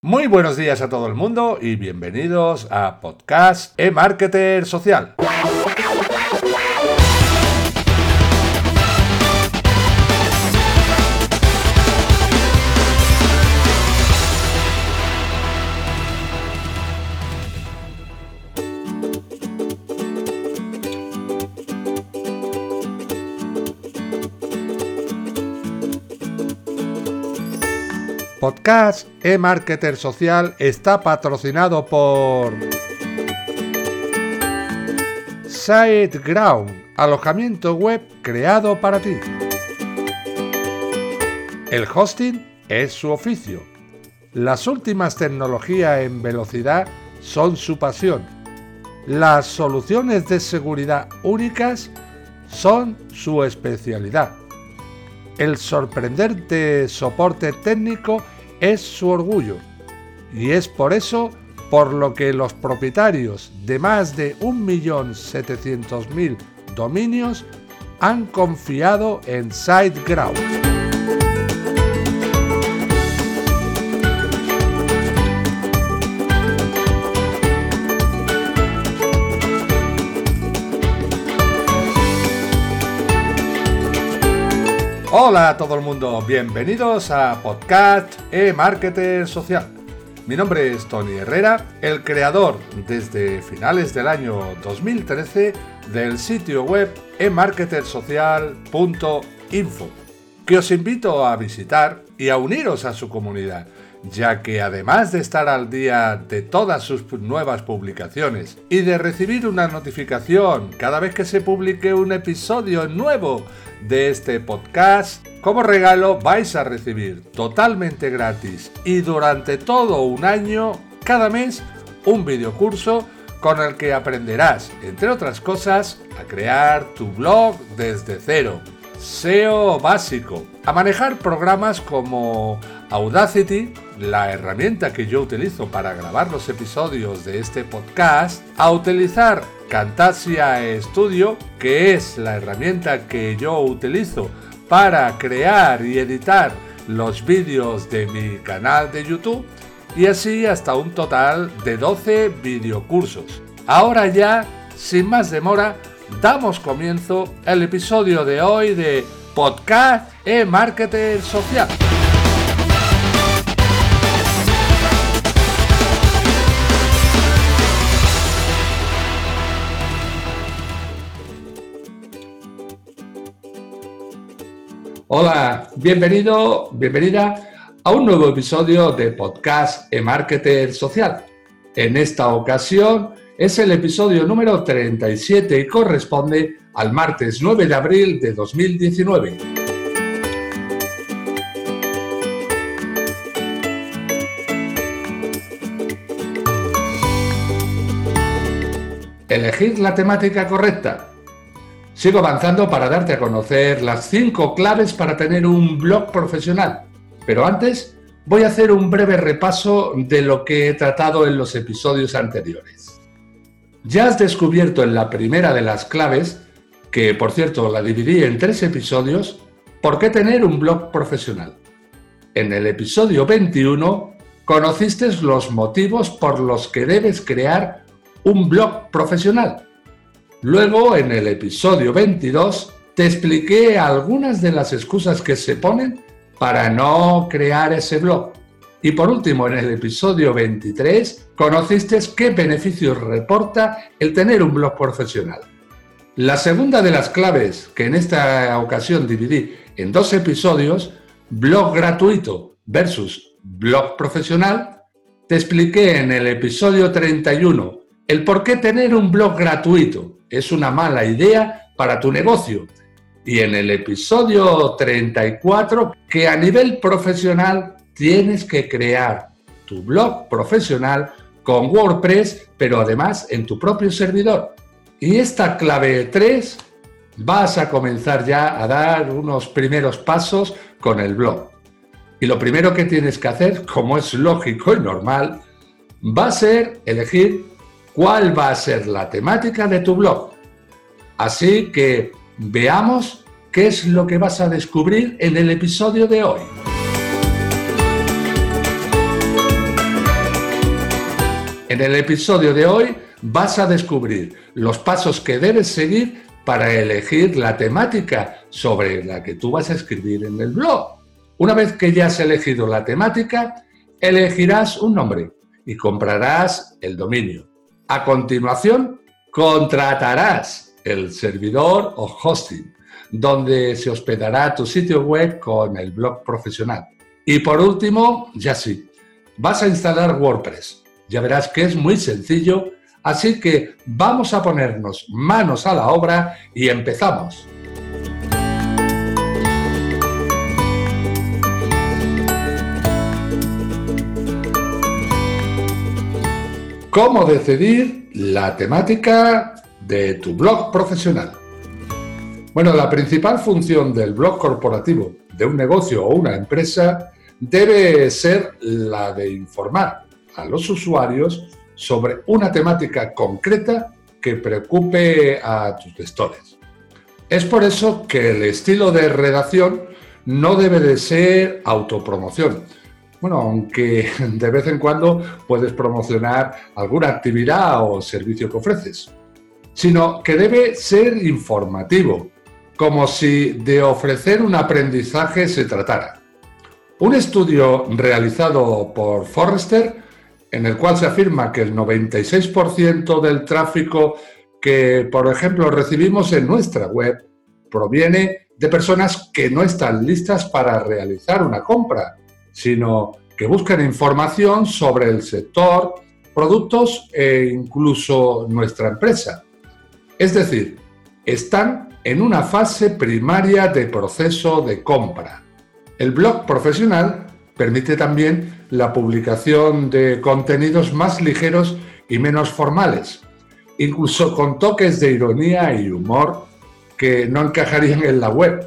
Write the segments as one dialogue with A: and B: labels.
A: Muy buenos días a todo el mundo y bienvenidos a Podcast e-Marketer Social. Podcast e-Marketer Social está patrocinado por SiteGround, alojamiento web creado para ti. El hosting es su oficio. Las últimas tecnologías en velocidad son su pasión. Las soluciones de seguridad únicas son su especialidad. El sorprendente soporte técnico es su orgullo y es por eso por lo que los propietarios de más de 1.700.000 dominios han confiado en SiteGround. Hola a todo el mundo, bienvenidos a Podcast e-Marketer Social. Mi nombre es Tony Herrera, el creador desde finales del año 2013 del sitio web emarketersocial.info, que os invito a visitar y a uniros a su comunidad ya que además de estar al día de todas sus nuevas publicaciones y de recibir una notificación cada vez que se publique un episodio nuevo de este podcast, como regalo vais a recibir totalmente gratis y durante todo un año, cada mes, un videocurso con el que aprenderás, entre otras cosas, a crear tu blog desde cero. SEO básico, a manejar programas como Audacity, la herramienta que yo utilizo para grabar los episodios de este podcast, a utilizar Camtasia Studio, que es la herramienta que yo utilizo para crear y editar los vídeos de mi canal de YouTube, y así hasta un total de 12 videocursos. Ahora ya, sin más demora, damos comienzo al episodio de hoy de Podcast e Marketer Social. Hola, bienvenido, bienvenida a un nuevo episodio de Podcast e-Marketer Social. En esta ocasión es el episodio número 37 y corresponde al martes 9 de abril de 2019. Elegir la temática correcta Sigo avanzando para darte a conocer las 5 claves para tener un blog profesional. Pero antes voy a hacer un breve repaso de lo que he tratado en los episodios anteriores. Ya has descubierto en la primera de las claves, que por cierto la dividí en tres episodios, por qué tener un blog profesional. En el episodio 21 conociste los motivos por los que debes crear un blog profesional Luego, en el episodio 22, te expliqué algunas de las excusas que se ponen para no crear ese blog. Y por último, en el episodio 23, conociste qué beneficios reporta el tener un blog profesional. La segunda de las claves, que en esta ocasión dividí en dos episodios, blog gratuito versus blog profesional, te expliqué en el episodio 31 el por qué tener un blog gratuito es una mala idea para tu negocio. Y en el episodio 34, que a nivel profesional tienes que crear tu blog profesional con WordPress, pero además en tu propio servidor. Y esta clave 3 vas a comenzar ya a dar unos primeros pasos con el blog. Y lo primero que tienes que hacer, como es lógico y normal, va a ser elegir cuál va a ser la temática de tu blog. Así que veamos qué es lo que vas a descubrir en el episodio de hoy. En el episodio de hoy vas a descubrir los pasos que debes seguir para elegir la temática sobre la que tú vas a escribir en el blog. Una vez que ya has elegido la temática, elegirás un nombre y comprarás el dominio. A continuación, contratarás el servidor o hosting, donde se hospedará tu sitio web con el blog profesional. Y por último, ya sí, vas a instalar WordPress. Ya verás que es muy sencillo, así que vamos a ponernos manos a la obra y empezamos. ¿Cómo decidir la temática de tu blog profesional? Bueno, la principal función del blog corporativo de un negocio o una empresa debe ser la de informar a los usuarios sobre una temática concreta que preocupe a tus lectores. Es por eso que el estilo de redacción no debe de ser autopromoción. Bueno, aunque de vez en cuando puedes promocionar alguna actividad o servicio que ofreces, sino que debe ser informativo, como si de ofrecer un aprendizaje se tratara. Un estudio realizado por Forrester, en el cual se afirma que el 96% del tráfico que, por ejemplo, recibimos en nuestra web proviene de personas que no están listas para realizar una compra, sino que buscan información sobre el sector, productos e incluso nuestra empresa. Es decir, están en una fase primaria de proceso de compra el blog profesional permite también la publicación de contenidos más ligeros y menos formales, incluso con toques de ironía y humor que no encajarían en la web,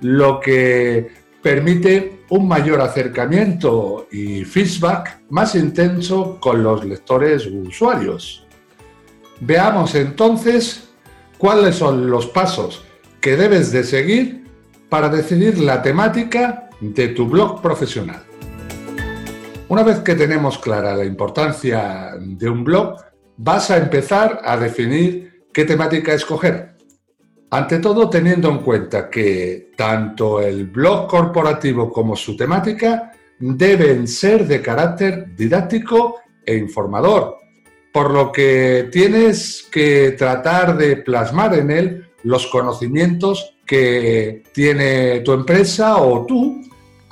A: lo que permite un mayor acercamiento y feedback más intenso con los lectores u usuarios. Veamos entonces cuáles son los pasos que debes de seguir para decidir la temática de tu blog profesional. Una vez que tenemos clara la importancia de un blog, vas a empezar a definir qué temática escoger. Ante todo, teniendo en cuenta que tanto el blog corporativo como su temática deben ser de carácter didáctico e informador, por lo que tienes que tratar de plasmar en él los conocimientos que tiene tu empresa o tú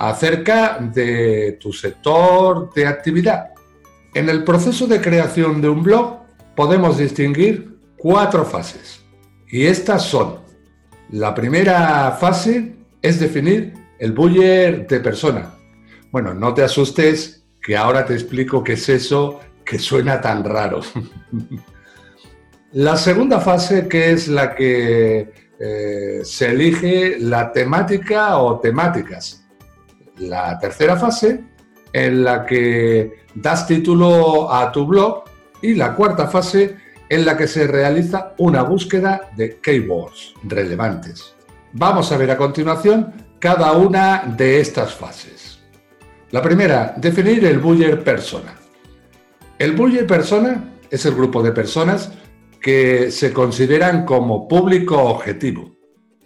A: acerca de tu sector de actividad. En el proceso de creación de un blog podemos distinguir cuatro fases y estas son, la primera fase es definir el buyer de persona. Bueno, no te asustes que ahora te explico qué es eso que suena tan raro. la segunda fase que es la que eh, se elige la temática o temáticas la tercera fase en la que das título a tu blog y la cuarta fase en la que se realiza una búsqueda de keywords relevantes. Vamos a ver a continuación cada una de estas fases. La primera, definir el buyer persona. El buyer persona es el grupo de personas que se consideran como público objetivo.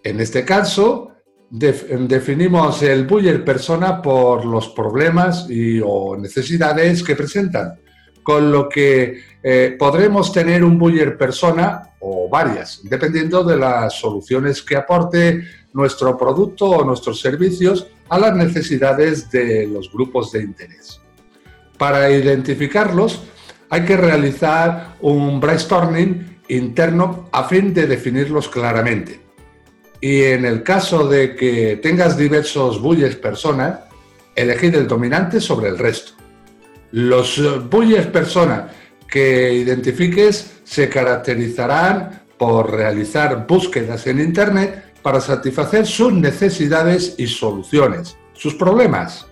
A: En este caso, definimos el buyer persona por los problemas y, o necesidades que presentan, con lo que eh, podremos tener un buyer persona o varias, dependiendo de las soluciones que aporte nuestro producto o nuestros servicios a las necesidades de los grupos de interés. Para identificarlos hay que realizar un brainstorming interno a fin de definirlos claramente y en el caso de que tengas diversos bulles personas, elegir el dominante sobre el resto. Los bulles personas que identifiques se caracterizarán por realizar búsquedas en Internet para satisfacer sus necesidades y soluciones, sus problemas.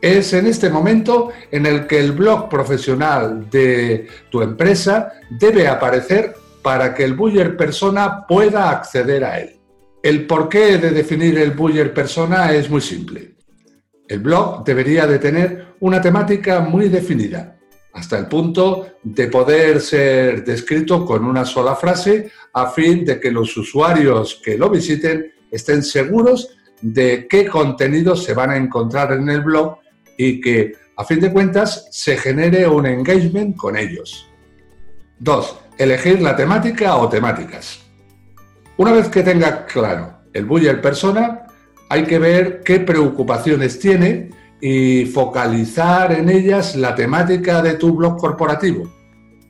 A: Es en este momento en el que el blog profesional de tu empresa debe aparecer para que el buyer persona pueda acceder a él. El porqué de definir el buyer persona es muy simple. El blog debería de tener una temática muy definida, hasta el punto de poder ser descrito con una sola frase a fin de que los usuarios que lo visiten estén seguros de qué contenidos se van a encontrar en el blog y que, a fin de cuentas, se genere un engagement con ellos. 2. Elegir la temática o temáticas. Una vez que tenga claro el buyer persona, hay que ver qué preocupaciones tiene y focalizar en ellas la temática de tu blog corporativo,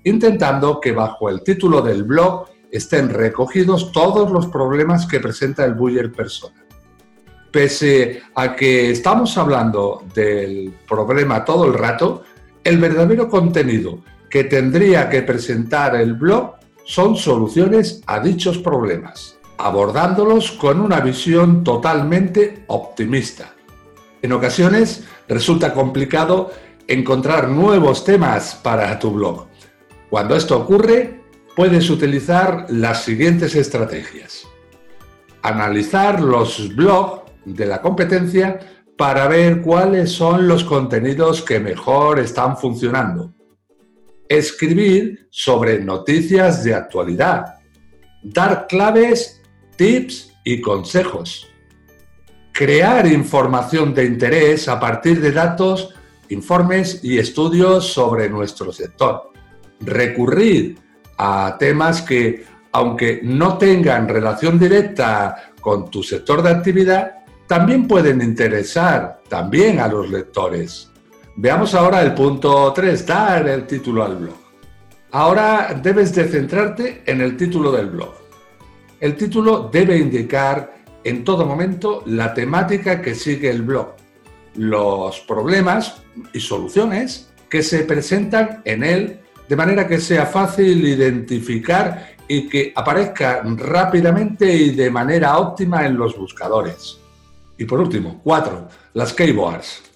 A: intentando que bajo el título del blog estén recogidos todos los problemas que presenta el buyer persona. Pese a que estamos hablando del problema todo el rato, el verdadero contenido que tendría que presentar el blog son soluciones a dichos problemas, abordándolos con una visión totalmente optimista. En ocasiones resulta complicado encontrar nuevos temas para tu blog. Cuando esto ocurre, puedes utilizar las siguientes estrategias. Analizar los blogs de la competencia para ver cuáles son los contenidos que mejor están funcionando. Escribir sobre noticias de actualidad. Dar claves, tips y consejos crear información de interés a partir de datos, informes y estudios sobre nuestro sector. Recurrir a temas que, aunque no tengan relación directa con tu sector de actividad, también pueden interesar también a los lectores. Veamos ahora el punto 3, dar el título al blog. Ahora debes de centrarte en el título del blog. El título debe indicar en todo momento la temática que sigue el blog, los problemas y soluciones que se presentan en él de manera que sea fácil identificar y que aparezca rápidamente y de manera óptima en los buscadores. Y por último, cuatro, las keywords.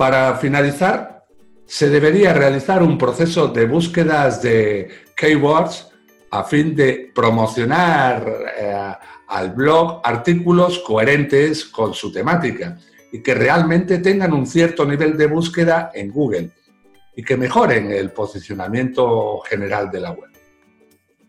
A: Para finalizar, se debería realizar un proceso de búsquedas de keywords a fin de promocionar eh, al blog artículos coherentes con su temática y que realmente tengan un cierto nivel de búsqueda en Google y que mejoren el posicionamiento general de la web.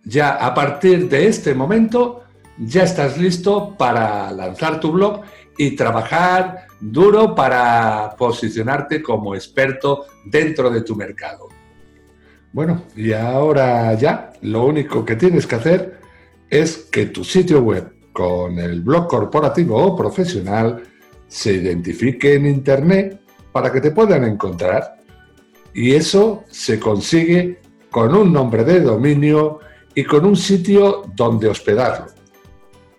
A: Ya a partir de este momento ya estás listo para lanzar tu blog y trabajar duro para posicionarte como experto dentro de tu mercado. Bueno, y ahora ya lo único que tienes que hacer es que tu sitio web con el blog corporativo o profesional se identifique en Internet para que te puedan encontrar. Y eso se consigue con un nombre de dominio y con un sitio donde hospedarlo.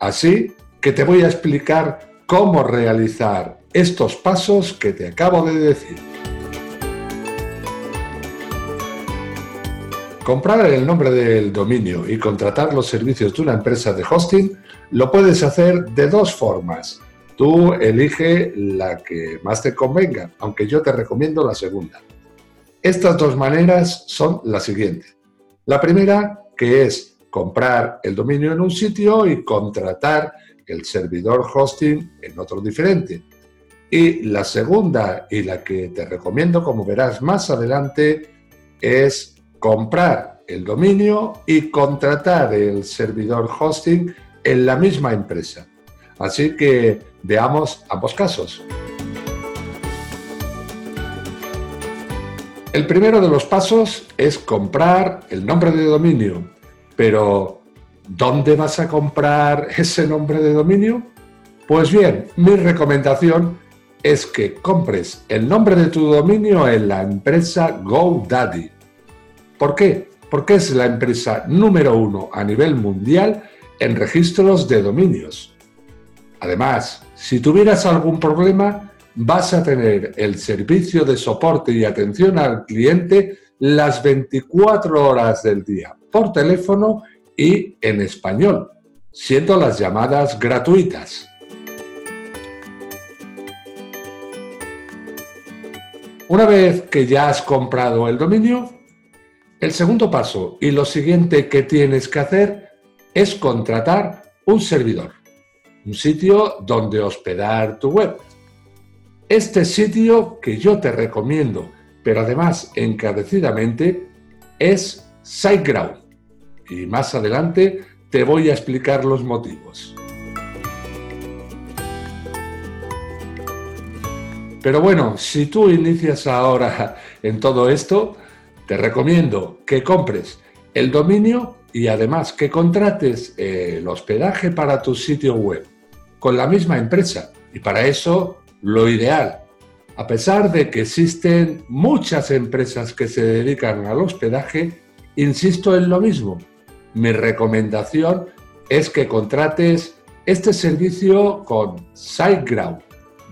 A: Así que te voy a explicar cómo realizar estos pasos que te acabo de decir. Comprar el nombre del dominio y contratar los servicios de una empresa de hosting lo puedes hacer de dos formas. Tú elige la que más te convenga, aunque yo te recomiendo la segunda. Estas dos maneras son las siguientes. La primera, que es comprar el dominio en un sitio y contratar el servidor hosting en otro diferente. Y la segunda, y la que te recomiendo, como verás más adelante, es comprar el dominio y contratar el servidor hosting en la misma empresa. Así que veamos ambos casos. El primero de los pasos es comprar el nombre de dominio, pero ¿dónde vas a comprar ese nombre de dominio? Pues bien, mi recomendación es que compres el nombre de tu dominio en la empresa GoDaddy. ¿Por qué? Porque es la empresa número uno a nivel mundial en registros de dominios. Además, si tuvieras algún problema, vas a tener el servicio de soporte y atención al cliente las 24 horas del día, por teléfono y en español, siendo las llamadas gratuitas. Una vez que ya has comprado el dominio, el segundo paso y lo siguiente que tienes que hacer es contratar un servidor, un sitio donde hospedar tu web. Este sitio que yo te recomiendo pero además encarecidamente, es SiteGround. Y más adelante te voy a explicar los motivos. Pero bueno, si tú inicias ahora en todo esto, te recomiendo que compres el dominio y además que contrates el hospedaje para tu sitio web con la misma empresa. Y para eso, lo ideal, a pesar de que existen muchas empresas que se dedican al hospedaje, insisto en lo mismo. Mi recomendación es que contrates este servicio con SiteGround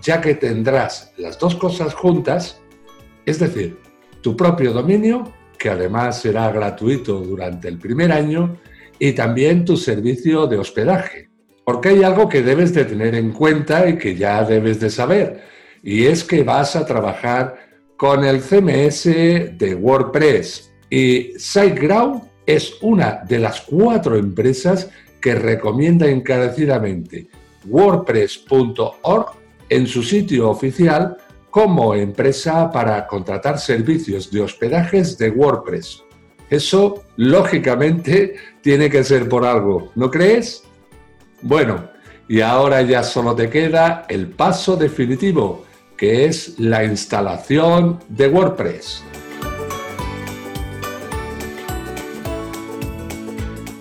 A: ya que tendrás las dos cosas juntas, es decir, tu propio dominio, que además será gratuito durante el primer año, y también tu servicio de hospedaje. Porque hay algo que debes de tener en cuenta y que ya debes de saber, y es que vas a trabajar con el CMS de WordPress. Y SiteGround es una de las cuatro empresas que recomienda encarecidamente WordPress.org en su sitio oficial como empresa para contratar servicios de hospedajes de WordPress. Eso, lógicamente, tiene que ser por algo, ¿no crees? Bueno, y ahora ya solo te queda el paso definitivo, que es la instalación de WordPress.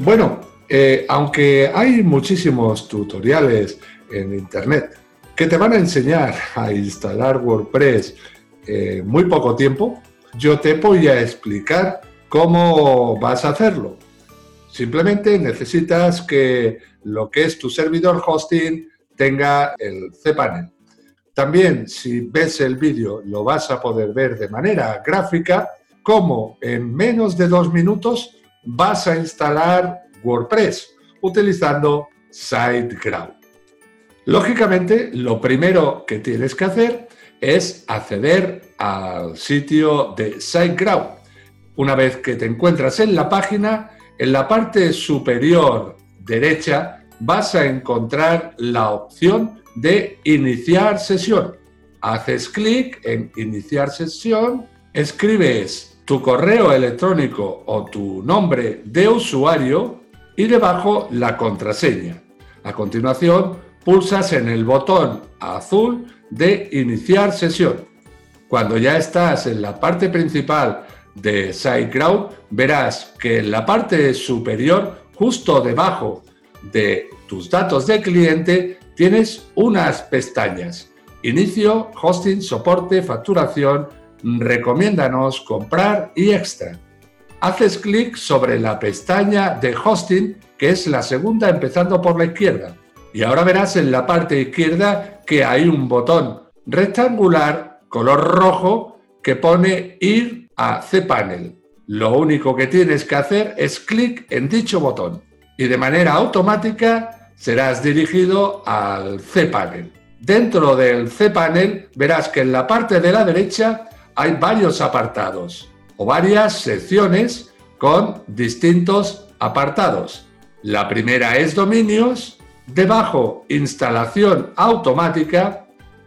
A: Bueno, eh, aunque hay muchísimos tutoriales en Internet que te van a enseñar a instalar WordPress en muy poco tiempo, yo te voy a explicar cómo vas a hacerlo. Simplemente necesitas que lo que es tu servidor hosting tenga el cPanel. También, si ves el vídeo, lo vas a poder ver de manera gráfica, cómo en menos de dos minutos vas a instalar WordPress utilizando SiteGround. Lógicamente, lo primero que tienes que hacer es acceder al sitio de SiteGround. Una vez que te encuentras en la página, en la parte superior derecha vas a encontrar la opción de iniciar sesión. Haces clic en iniciar sesión, escribes tu correo electrónico o tu nombre de usuario y debajo la contraseña. A continuación, pulsas en el botón azul de iniciar sesión. Cuando ya estás en la parte principal de SiteGround, verás que en la parte superior, justo debajo de tus datos de cliente, tienes unas pestañas. Inicio, hosting, soporte, facturación, recomiéndanos, comprar y extra. Haces clic sobre la pestaña de hosting, que es la segunda empezando por la izquierda. Y ahora verás en la parte izquierda que hay un botón rectangular color rojo que pone ir a cPanel. Lo único que tienes que hacer es clic en dicho botón y de manera automática serás dirigido al cPanel. Dentro del cPanel verás que en la parte de la derecha hay varios apartados o varias secciones con distintos apartados. La primera es dominios, Debajo, instalación automática.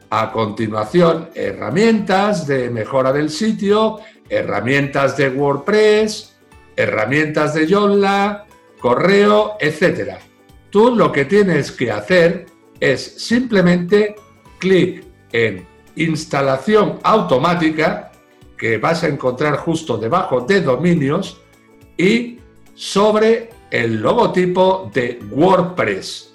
A: A continuación, herramientas de mejora del sitio, herramientas de WordPress, herramientas de Joomla, correo, etc. Tú lo que tienes que hacer es simplemente clic en instalación automática, que vas a encontrar justo debajo de dominios, y sobre el logotipo de WordPress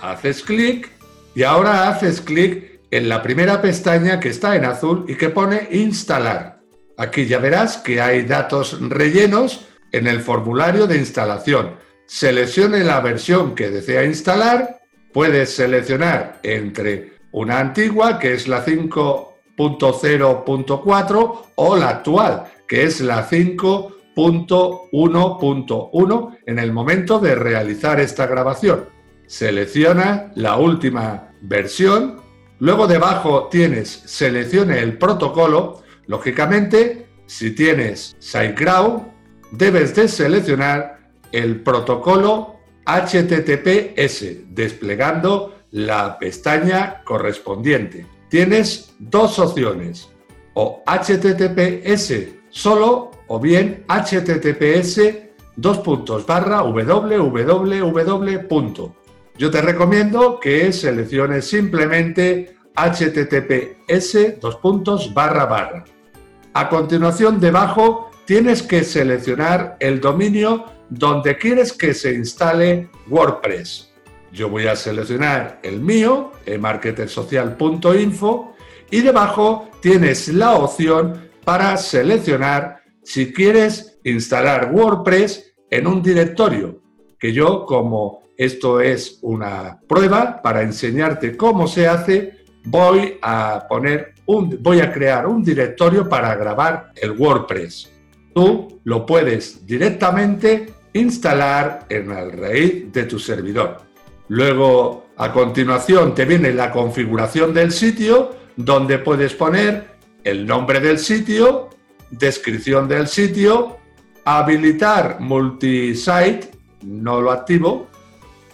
A: haces clic y ahora haces clic en la primera pestaña que está en azul y que pone instalar. Aquí ya verás que hay datos rellenos en el formulario de instalación. Seleccione la versión que desea instalar. Puedes seleccionar entre una antigua, que es la 5.0.4, o la actual, que es la 5.1.1 en el momento de realizar esta grabación. Selecciona la última versión, luego debajo tienes seleccione el protocolo, lógicamente si tienes SiteGround debes de seleccionar el protocolo HTTPS desplegando la pestaña correspondiente. Tienes dos opciones. o HTTPS solo o bien HTTPS dos puntos barra www. Yo te recomiendo que selecciones simplemente HTTPS dos puntos barra barra. A continuación debajo tienes que seleccionar el dominio donde quieres que se instale WordPress. Yo voy a seleccionar el mío, marketersocial.info, y debajo tienes la opción para seleccionar si quieres instalar WordPress en un directorio, que yo como esto es una prueba para enseñarte cómo se hace, voy a poner un, voy a crear un directorio para grabar el WordPress. Tú lo puedes directamente instalar en el raíz de tu servidor. Luego, a continuación, te viene la configuración del sitio, donde puedes poner el nombre del sitio, descripción del sitio, habilitar multisite, no lo activo,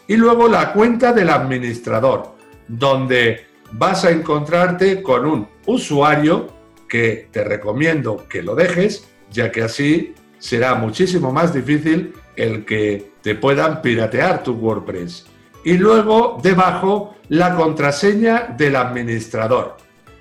A: y luego la cuenta del administrador, donde vas a encontrarte con un usuario que te recomiendo que lo dejes, ya que así será muchísimo más difícil el que te puedan piratear tu WordPress. Y luego debajo la contraseña del administrador.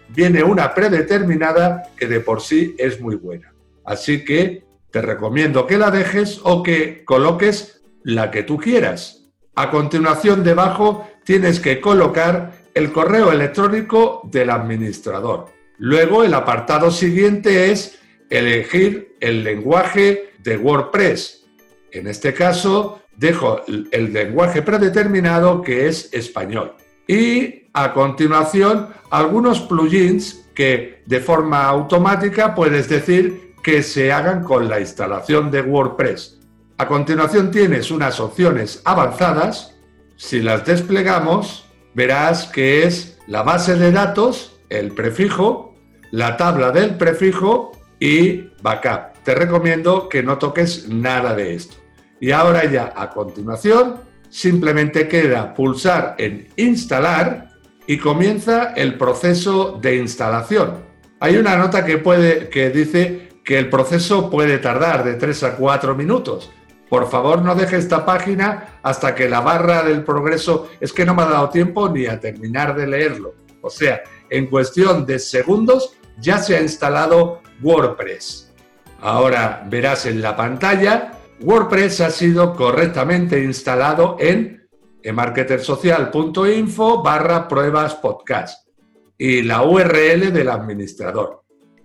A: Viene una predeterminada que de por sí es muy buena. Así que te recomiendo que la dejes o que coloques la que tú quieras. A continuación debajo tienes que colocar el correo electrónico del administrador. Luego el apartado siguiente es elegir el lenguaje de WordPress en este caso, dejo el lenguaje predeterminado que es español. Y a continuación, algunos plugins que de forma automática puedes decir que se hagan con la instalación de WordPress. A continuación tienes unas opciones avanzadas. Si las desplegamos, verás que es la base de datos, el prefijo, la tabla del prefijo y backup. Te recomiendo que no toques nada de esto. Y ahora ya a continuación simplemente queda pulsar en instalar y comienza el proceso de instalación. Hay una nota que, puede, que dice que el proceso puede tardar de 3 a 4 minutos. Por favor, no deje esta página hasta que la barra del progreso es que no me ha dado tiempo ni a terminar de leerlo. O sea, en cuestión de segundos ya se ha instalado WordPress. Ahora verás en la pantalla WordPress ha sido correctamente instalado en marketersocial.info barra pruebas podcast y la URL del administrador.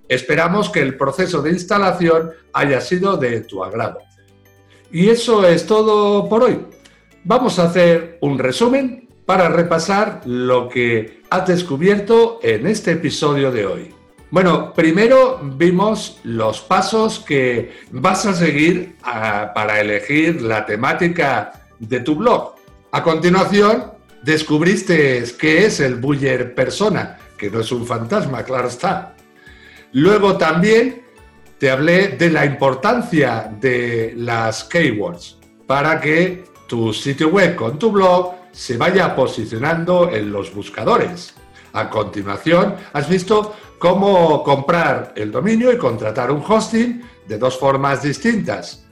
A: Esperamos que el proceso de instalación haya sido de tu agrado. Y eso es todo por hoy. Vamos a hacer un resumen para repasar lo que has descubierto en este episodio de hoy. Bueno, primero vimos los pasos que vas a seguir ah, para elegir la temática de tu blog. A continuación, descubriste qué es el Buyer Persona, que no es un fantasma, claro está. Luego también te hablé de la importancia de las keywords para que tu sitio web con tu blog se vaya posicionando en los buscadores. A continuación, has visto cómo comprar el dominio y contratar un hosting de dos formas distintas.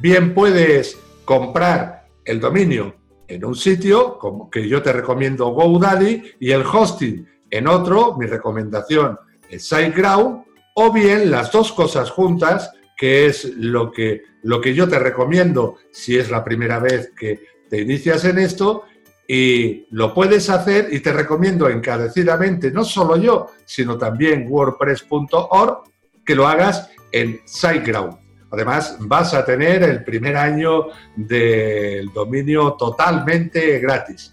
A: Bien puedes comprar el dominio en un sitio, como que yo te recomiendo GoDaddy, y el hosting en otro, mi recomendación es SiteGround, o bien las dos cosas juntas, que es lo que, lo que yo te recomiendo si es la primera vez que te inicias en esto, y lo puedes hacer y te recomiendo encarecidamente, no solo yo, sino también wordpress.org, que lo hagas en SiteGround. Además, vas a tener el primer año del dominio totalmente gratis.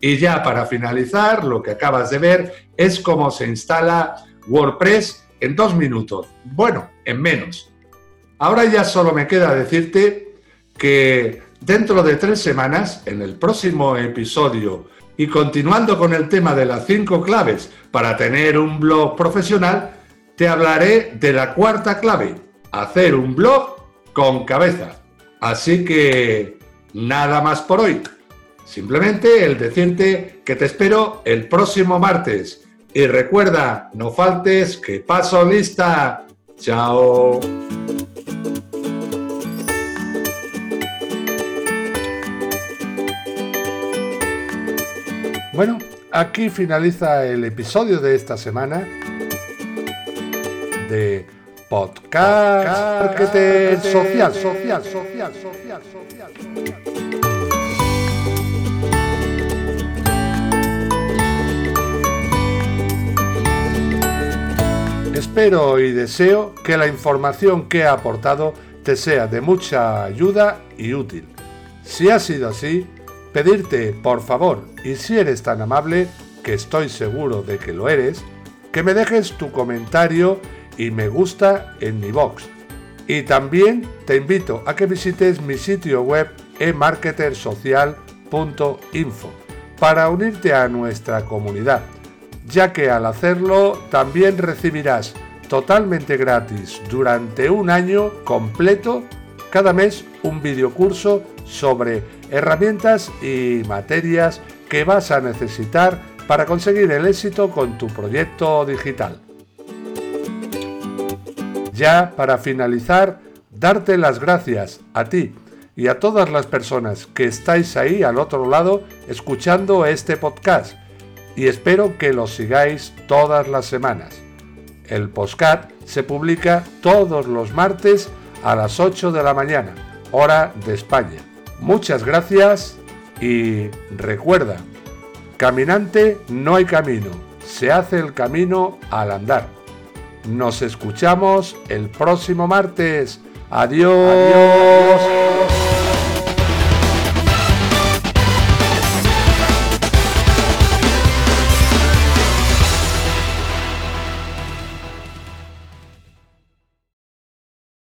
A: Y ya para finalizar, lo que acabas de ver es cómo se instala WordPress en dos minutos. Bueno, en menos. Ahora ya solo me queda decirte que Dentro de tres semanas, en el próximo episodio, y continuando con el tema de las cinco claves para tener un blog profesional, te hablaré de la cuarta clave, hacer un blog con cabeza. Así que nada más por hoy. Simplemente el decirte que te espero el próximo martes Y recuerda, no faltes, que paso lista. Chao. Bueno, aquí finaliza el episodio de esta semana de Podcast Social, Social, Social, Social, Social. Espero y deseo que la información que he aportado te sea de mucha ayuda y útil. Si ha sido así, pedirte, por favor, y si eres tan amable, que estoy seguro de que lo eres, que me dejes tu comentario y me gusta en mi box. Y también te invito a que visites mi sitio web emarketersocial.info para unirte a nuestra comunidad, ya que al hacerlo también recibirás totalmente gratis durante un año completo cada mes un videocurso sobre herramientas y materias que vas a necesitar para conseguir el éxito con tu proyecto digital. Ya para finalizar, darte las gracias a ti y a todas las personas que estáis ahí al otro lado escuchando este podcast y espero que lo sigáis todas las semanas. El podcast se publica todos los martes a las 8 de la mañana, hora de España. Muchas gracias y recuerda, caminante no hay camino, se hace el camino al andar. Nos escuchamos el próximo martes. Adiós.